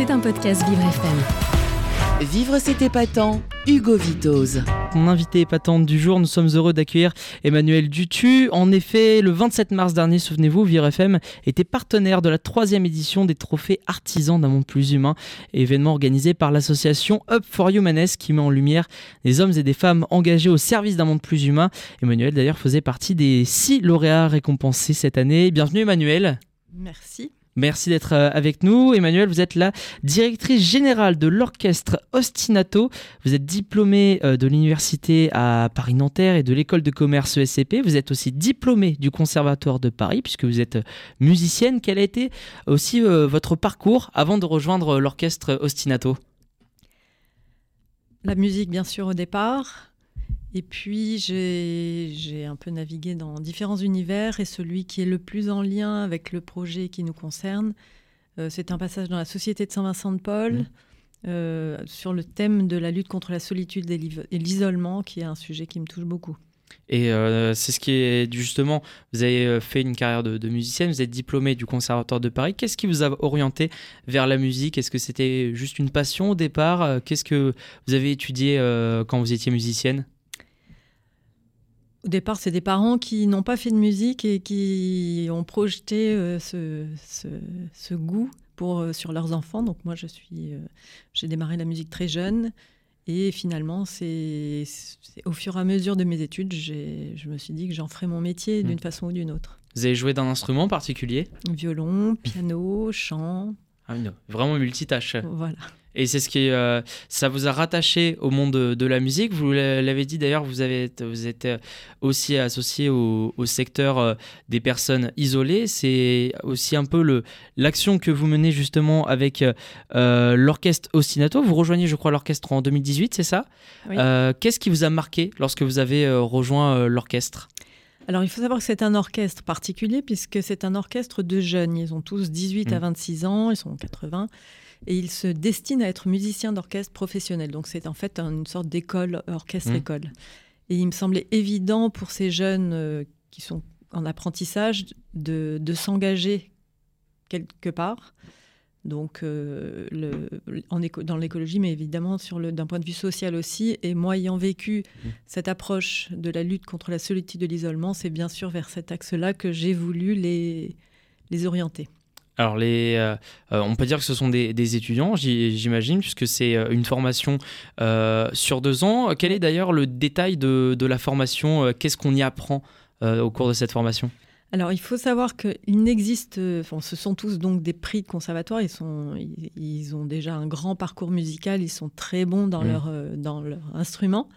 C'est un podcast Vivre FM. Vivre c'est épatant, Hugo Vitoz. Mon invité épatante du jour, nous sommes heureux d'accueillir Emmanuel Dutu. En effet, le 27 mars dernier, souvenez-vous, Vivre FM était partenaire de la troisième édition des trophées artisans d'un monde plus humain, événement organisé par l'association Up for Humaness qui met en lumière des hommes et des femmes engagés au service d'un monde plus humain. Emmanuel d'ailleurs faisait partie des six lauréats récompensés cette année. Bienvenue Emmanuel. Merci. Merci d'être euh, avec nous. Emmanuel, vous êtes la directrice générale de l'orchestre Ostinato. Vous êtes diplômée euh, de l'université à Paris-Nanterre et de l'école de commerce ESCP. Vous êtes aussi diplômée du Conservatoire de Paris puisque vous êtes euh, musicienne. Quel a été aussi votre parcours avant de rejoindre l'orchestre Ostinato? La musique, bien sûr, au départ. Et puis, j'ai un peu navigué dans différents univers et celui qui est le plus en lien avec le projet qui nous concerne, euh, c'est un passage dans la Société de Saint-Vincent de Paul mmh. euh, sur le thème de la lutte contre la solitude et l'isolement, qui est un sujet qui me touche beaucoup. Et euh, c'est ce qui est justement, vous avez fait une carrière de, de musicienne, vous êtes diplômé du Conservatoire de Paris. Qu'est-ce qui vous a orienté vers la musique? Est-ce que c'était juste une passion au départ? Qu'est-ce que vous avez étudié quand vous étiez musicienne? Au départ, c'est des parents qui n'ont pas fait de musique et qui ont projeté euh, ce, goût pour, euh, sur leurs enfants. Donc moi, je suis, euh, j'ai démarré la musique très jeune. Et finalement, c'est au fur et à mesure de mes études, je me suis dit que j'en ferais mon métier d'une mmh. façon ou d'une autre. Vous avez joué d'un instrument particulier? Violon, piano, chant. Ah vraiment multitâche. Voilà. Et c'est ce qui, euh, ça vous a rattaché au monde de, la musique? Vous l'avez dit d'ailleurs, vous avez, vous êtes euh, aussi associé au, secteur euh, des personnes isolées. C'est aussi un peu le l'action que vous menez justement avec l'orchestre Ostinato. Vous rejoignez, je crois, l'orchestre en 2018, c'est ça? Qu'est-ce qui vous a marqué lorsque vous avez rejoint l'orchestre? Alors, il faut savoir que c'est un orchestre particulier puisque c'est un orchestre de jeunes. Ils ont tous 18 à 26 mmh. ans, ils sont 80 et il se destine à être musicien d'orchestre professionnel. Donc c'est en fait une sorte d'école, orchestre-école. Mmh. Et il me semblait évident pour ces jeunes euh, qui sont en apprentissage de, de s'engager quelque part. Donc, euh, le, en dans l'écologie, mais évidemment d'un point de vue social aussi. Et moi, ayant vécu mmh. cette approche de la lutte contre la solitude de l'isolement, c'est bien sûr vers cet axe-là que j'ai voulu les, les orienter. Alors, les, euh, euh, on peut dire que ce sont des, étudiants, j'imagine, puisque c'est euh, une formation sur deux ans. Quel est d'ailleurs le détail de, la formation? Qu'est-ce qu'on y apprend au cours de cette formation? Alors, il faut savoir qu'il n'existe, enfin, ce sont tous donc des prix de conservatoire. Ils sont, ils, ont déjà un grand parcours musical. Ils sont très bons dans mmh. leur dans leur instrument.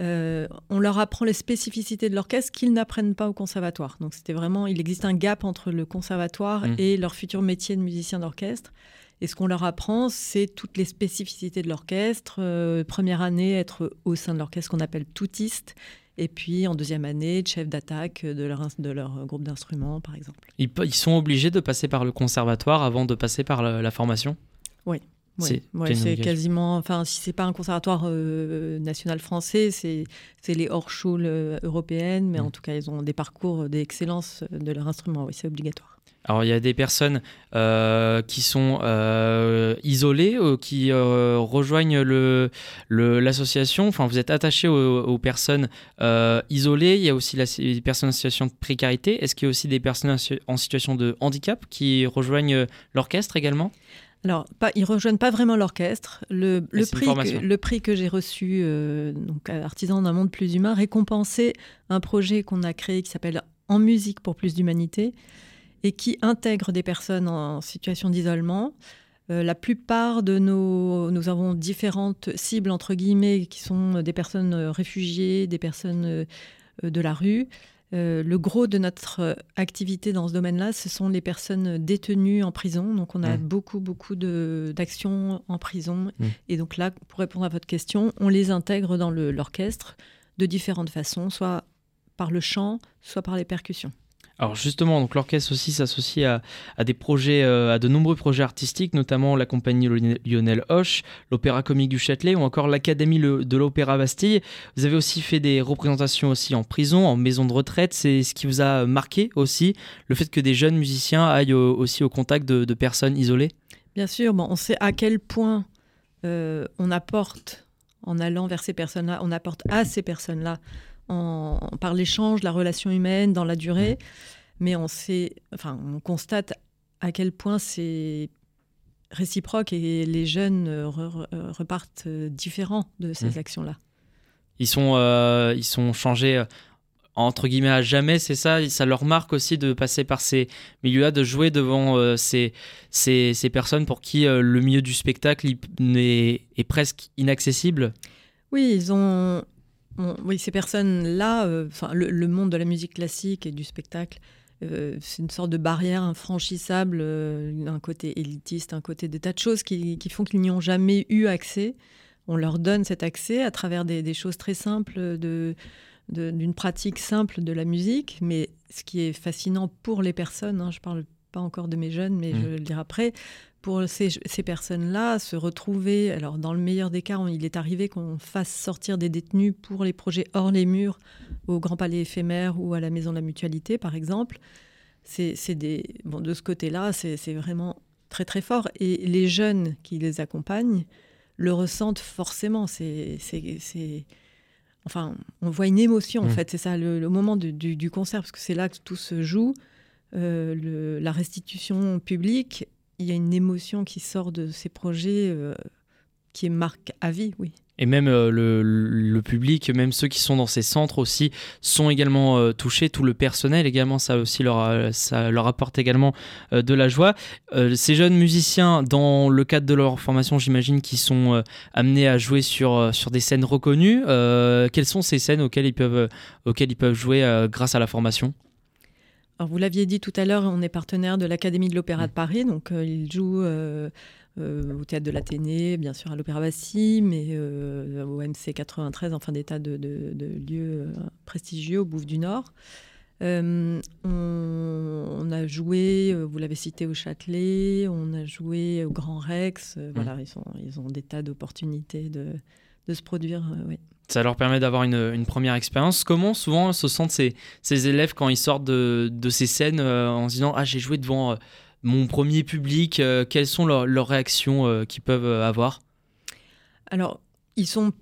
Euh, on leur apprend les spécificités de l'orchestre qu'ils n'apprennent pas au conservatoire. Donc c'était vraiment, il existe un gap entre le conservatoire mmh. et leur futur métier de musicien d'orchestre. Et ce qu'on leur apprend, c'est toutes les spécificités de l'orchestre. Euh, première année, être au sein de l'orchestre qu'on appelle toutiste. Et puis en deuxième année, chef d'attaque de leur, de leur groupe d'instruments, par exemple. Ils, sont obligés de passer par le conservatoire avant de passer par la formation? Oui. Oui, c'est quasiment. Enfin, si c'est pas un conservatoire euh, national français, c'est les hors-schools euh, européennes, mais mm. en tout cas, ils ont des parcours d'excellence de leur instrument. Oui, c'est obligatoire. Alors, il y a des personnes euh, qui sont isolées, qui rejoignent l'association. Le, enfin, vous êtes attaché aux, personnes isolées. Il y a aussi les personnes en situation de précarité. Est-ce qu'il y a aussi des personnes en situation de handicap qui rejoignent l'orchestre également? Alors, pas, ils rejoignent pas vraiment l'orchestre. Le, prix que, le, prix que, j'ai reçu, euh, donc Artisan d'un monde plus humain, récompensait un projet qu'on a créé qui s'appelle En musique pour plus d'humanité et qui intègre des personnes en situation d'isolement. Euh, la plupart de nos, nous avons différentes cibles entre guillemets qui sont des personnes réfugiées, des personnes euh, de la rue, euh, le gros de notre euh, activité dans ce domaine-là, ce sont les personnes détenues en prison. Donc, on a mmh. beaucoup, beaucoup d'actions en prison. Mmh. Et donc là, pour répondre à votre question, on les intègre dans l'orchestre de différentes façons, soit par le chant, soit par les percussions. Alors justement, donc l'orchestre aussi s'associe à, des projets, euh, à de nombreux projets artistiques, notamment la compagnie Lionel Hoche, l'Opéra Comique du Châtelet ou encore l'Académie de l'Opéra Bastille. Vous avez aussi fait des représentations aussi en prison, en maison de retraite. C'est ce qui vous a marqué aussi, le fait que des jeunes musiciens aillent aussi au contact de, personnes isolées? Bien sûr, bon, on sait à quel point on apporte en allant vers ces personnes-là, on apporte à ces personnes-là par l'échange, la relation humaine, dans la durée. Mais on sait, enfin, on constate à quel point c'est réciproque et les jeunes repartent différents de ces mmh. actions-là. Ils sont, euh, ils sont changés euh, entre guillemets à jamais, c'est ça? Ça leur marque aussi de passer par ces milieux-là, de jouer devant euh, ces, ces, ces, personnes pour qui le milieu du spectacle est, est, presque inaccessible? Oui, ils ont, oui, ces personnes-là, enfin, le, monde de la musique classique et du spectacle, c'est une sorte de barrière infranchissable, un côté élitiste, un côté des tas de choses qui, qui font qu'ils n'y ont jamais eu accès on leur donne cet accès à travers des, choses très simples de d'une pratique simple de la musique, mais ce qui est fascinant pour les personnes, hein, je ne parle pas encore de mes jeunes, mais je mmh. vais le dire après, pour ces, personnes-là, se retrouver, alors dans le meilleur des cas, il est arrivé qu'on fasse sortir des détenus pour les projets hors les murs, au Grand Palais éphémère ou à la Maison de la Mutualité, par exemple. C'est des, bon, de ce côté-là, c'est vraiment très très fort. Et les jeunes qui les accompagnent, le ressentent forcément. C'est, enfin, on voit une émotion en mmh. fait. C'est ça le, moment du, concert parce que c'est là que tout se joue. Euh, la restitution publique, il y a une émotion qui sort de ces projets euh, qui est marque à vie, oui. Et même euh, le, public, même ceux qui sont dans ces centres aussi, sont également euh, touchés. Tout le personnel également, ça aussi leur, ça leur apporte également de la joie. ces jeunes musiciens, dans le cadre de leur formation, j'imagine qu'ils sont amenés à jouer sur, sur des scènes reconnues. quelles sont ces scènes auxquelles ils peuvent, auxquelles ils peuvent jouer grâce à la formation? Alors vous l'aviez dit tout à l'heure, on est partenaire de l'Académie de l'Opéra de mmh. Paris, donc ils jouent euh, au théâtre de l'Athénée, bien sûr à l'Opéra Bassi, mais euh, au MC 93, enfin des tas de, lieux euh, prestigieux au Bouffe du Nord. On, a joué, vous l'avez cité, au Châtelet, on a joué au Grand Rex. Mmh. Voilà, ils, sont, ils ont des tas d'opportunités de, de, se produire. Ça leur permet d'avoir une, première expérience. Comment souvent se sentent ces, ces élèves quand ils sortent de, de ces scènes en se disant Ah, j'ai joué devant mon premier public euh, Quelles sont leurs, réactions euh, qu'ils peuvent euh, avoir? Alors, ils sont.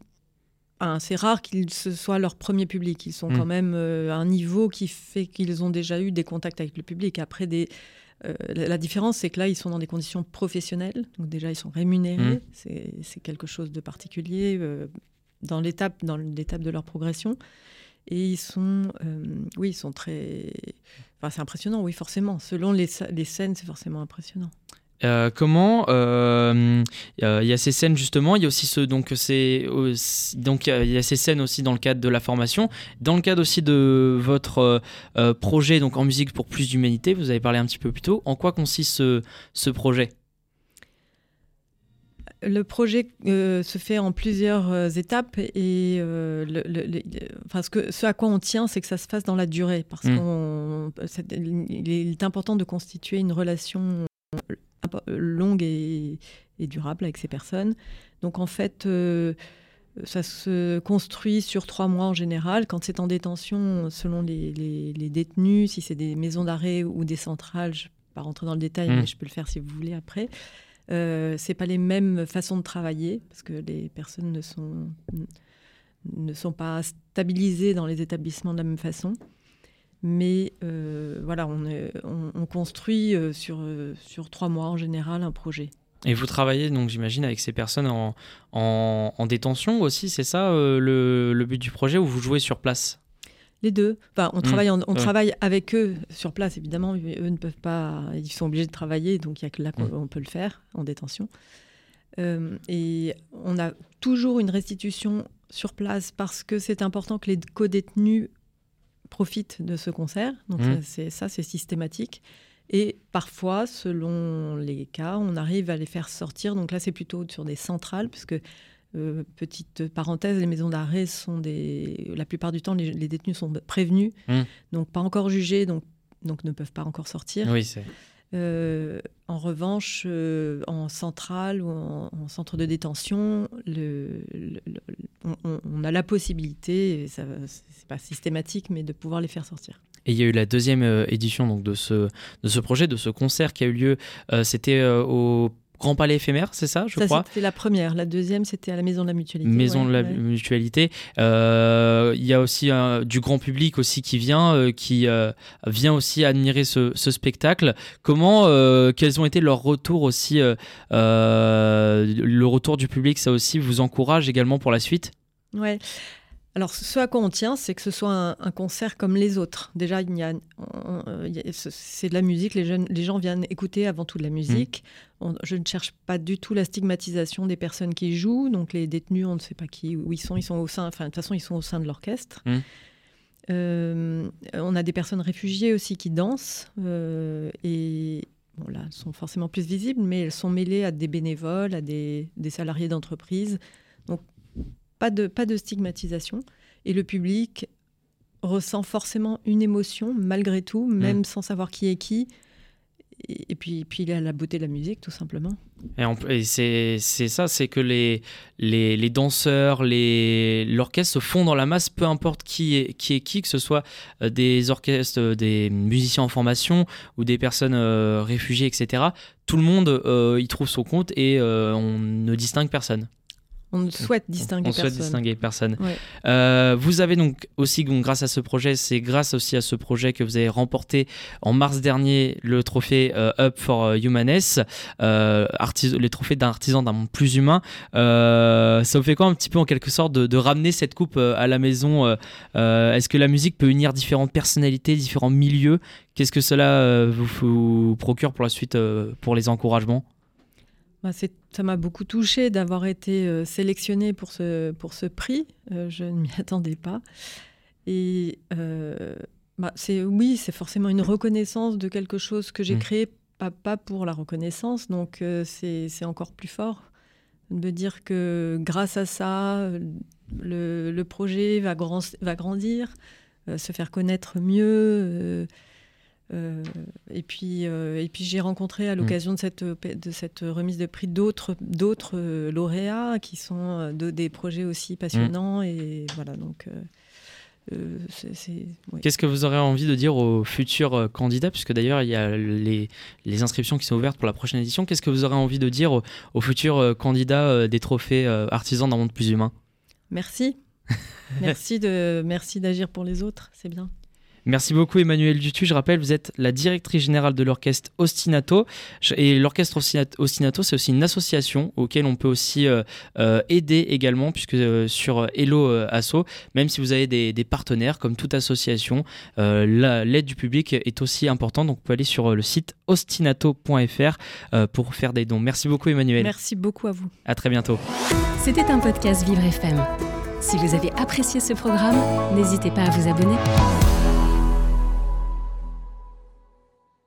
c'est rare qu'ils ce soit leur premier public. Ils sont quand hmm. même à un niveau qui fait qu'ils ont déjà eu des contacts avec le public. Après, des, la différence, c'est que là, ils sont dans des conditions professionnelles. Donc, déjà, ils sont rémunérés. Hmm. C'est quelque chose de particulier dans l'étape de leur progression. Et ils sont, euh, oui, ils sont très. Enfin, c'est impressionnant, oui, forcément. Selon les, les scènes, c'est forcément impressionnant. Euh, comment euh, il y a ces scènes justement il y a aussi ce donc c'est donc il y a ces scènes aussi dans le cadre de la formation dans le cadre aussi de votre projet donc en musique pour plus d'humanité vous avez parlé un petit peu plus tôt en quoi consiste ce projet? Le projet euh, se fait en plusieurs euh, étapes et euh, enfin, ce, que, ce à quoi on tient, c'est que ça se fasse dans la durée parce mmh. qu'il est important de constituer une relation longue et, durable avec ces personnes. Donc en fait, ça se construit sur trois mois en général. Quand c'est en détention, selon les, les détenus, si c'est des maisons d'arrêt ou des centrales, je ne vais pas rentrer dans le détail, mmh. mais je peux le faire si vous voulez après. Euh, c'est pas les mêmes façons de travailler parce que les personnes ne sont, ne sont pas stabilisées dans les établissements de la même façon. Mais euh, voilà, on, on, construit euh, sur, euh, sur trois mois en général un projet. Et vous travaillez donc, j'imagine, avec ces personnes en, en, détention aussi, c'est ça le, le, but du projet, ou vous jouez sur place? Les deux. Enfin, on mmh. travaille, on travaille avec eux sur place, évidemment. Eux ne peuvent pas, ils sont obligés de travailler, donc il n'y a que là qu'on mmh. peut le faire en détention. Euh, et on a toujours une restitution sur place parce que c'est important que les co-détenus profitent de ce concert. Donc mmh. c'est ça, c'est systématique. Et parfois, selon les cas, on arrive à les faire sortir. Donc là, c'est plutôt sur des centrales, puisque euh, petite parenthèse, les maisons d'arrêt sont des. La plupart du temps, les, détenus sont prévenus, mmh. donc pas encore jugés, donc, donc ne peuvent pas encore sortir. Oui, c'est. Euh, en revanche, euh, en centrale ou en, centre de détention, le, on, a la possibilité, c'est pas systématique, mais de pouvoir les faire sortir. Et il y a eu la deuxième édition donc, de, ce, de ce projet, de ce concert qui a eu lieu, c'était au Grand Palais éphémère, c'est ça, je crois C'était la première. La deuxième, c'était à la Maison de la Mutualité. Maison de la Mutualité. Il y a aussi du grand public aussi qui vient, qui vient aussi admirer ce, ce spectacle. Comment, quels ont été leurs retours aussi Le retour du public, ça aussi vous encourage également pour la suite? Ouais. Alors, ce à quoi on tient, c'est que ce soit un, concert comme les autres. Déjà, il y a, c'est de la musique, les, jeunes, les gens viennent écouter avant tout de la musique. Mmh. je ne cherche pas du tout la stigmatisation des personnes qui jouent. Donc, les détenus, on ne sait pas qui, où ils sont. Ils sont au sein, enfin, de toute façon, ils sont au sein de l'orchestre. Mmh. Euh, on a des personnes réfugiées aussi qui dansent. Euh, et bon, là, elles sont forcément plus visibles, mais elles sont mêlées à des bénévoles, à des, des salariés d'entreprise. Donc, pas de, pas de stigmatisation. Et le public ressent forcément une émotion, malgré tout, même mm. sans savoir qui est qui. Et, puis, puis il y a la beauté de la musique, tout simplement. Et, c'est ça, c'est que les, les, les danseurs, l'orchestre se font dans la masse, peu importe qui est qui, est qui que ce soit euh, des orchestres, euh, des musiciens en formation ou des personnes euh, réfugiées, etc. Tout le monde y trouve son compte et on ne distingue personne. On souhaite distinguer on, personne. souhaite distinguer personne. Euh, vous avez donc aussi, donc, grâce à ce projet, c'est grâce aussi à ce projet que vous avez remporté en mars dernier le trophée euh, Up for Humaness, euh, les trophées d'un artisan d'un monde plus humain. ça vous fait quoi un petit peu en quelque sorte de, ramener cette coupe à la maison Est-ce que la musique peut unir différentes personnalités, différents milieux? Qu'est-ce que cela vous, procure pour la suite, pour les encouragements? Bah, ça m'a beaucoup touché d'avoir été euh, sélectionnée pour ce, pour ce prix. Euh, je ne m'y attendais pas. Et euh, bah, c'est, oui, c'est forcément une reconnaissance de quelque chose que j'ai mmh. créé, pas, pas, pour la reconnaissance. Donc c'est, c'est encore plus fort de dire que grâce à ça, le, le projet va, grand, va grandir, se faire connaître mieux. Euh, et puis, euh, et puis j'ai rencontré à mm. l'occasion de cette, de cette remise de prix d'autres, d'autres euh, lauréats qui sont de, des projets aussi passionnants. Et voilà, donc. Qu'est-ce que vous aurez envie de dire aux futurs candidats? Puisque d'ailleurs, il y a les, les, inscriptions qui sont ouvertes pour la prochaine édition. Qu'est-ce que vous aurez envie de dire aux, aux futurs candidats des trophées artisans d'un monde plus humain? Merci. merci, de, merci d'agir pour les autres, c'est bien. Merci beaucoup Emmanuel Dutu. Je rappelle, vous êtes la directrice générale de l'orchestre Ostinato. Et l'orchestre Ostinato, c'est aussi une association auquel on peut aussi euh, euh, aider également, puisque euh, sur Hello Asso, même si vous avez des, partenaires, comme toute association, l'aide du public est aussi importante. Donc vous pouvez aller sur le site ostinato.fr pour faire des dons. Merci beaucoup Emmanuel. Merci beaucoup à vous. À très bientôt. C'était un podcast Vivre FM. Si vous avez apprécié ce programme, n'hésitez pas à vous abonner.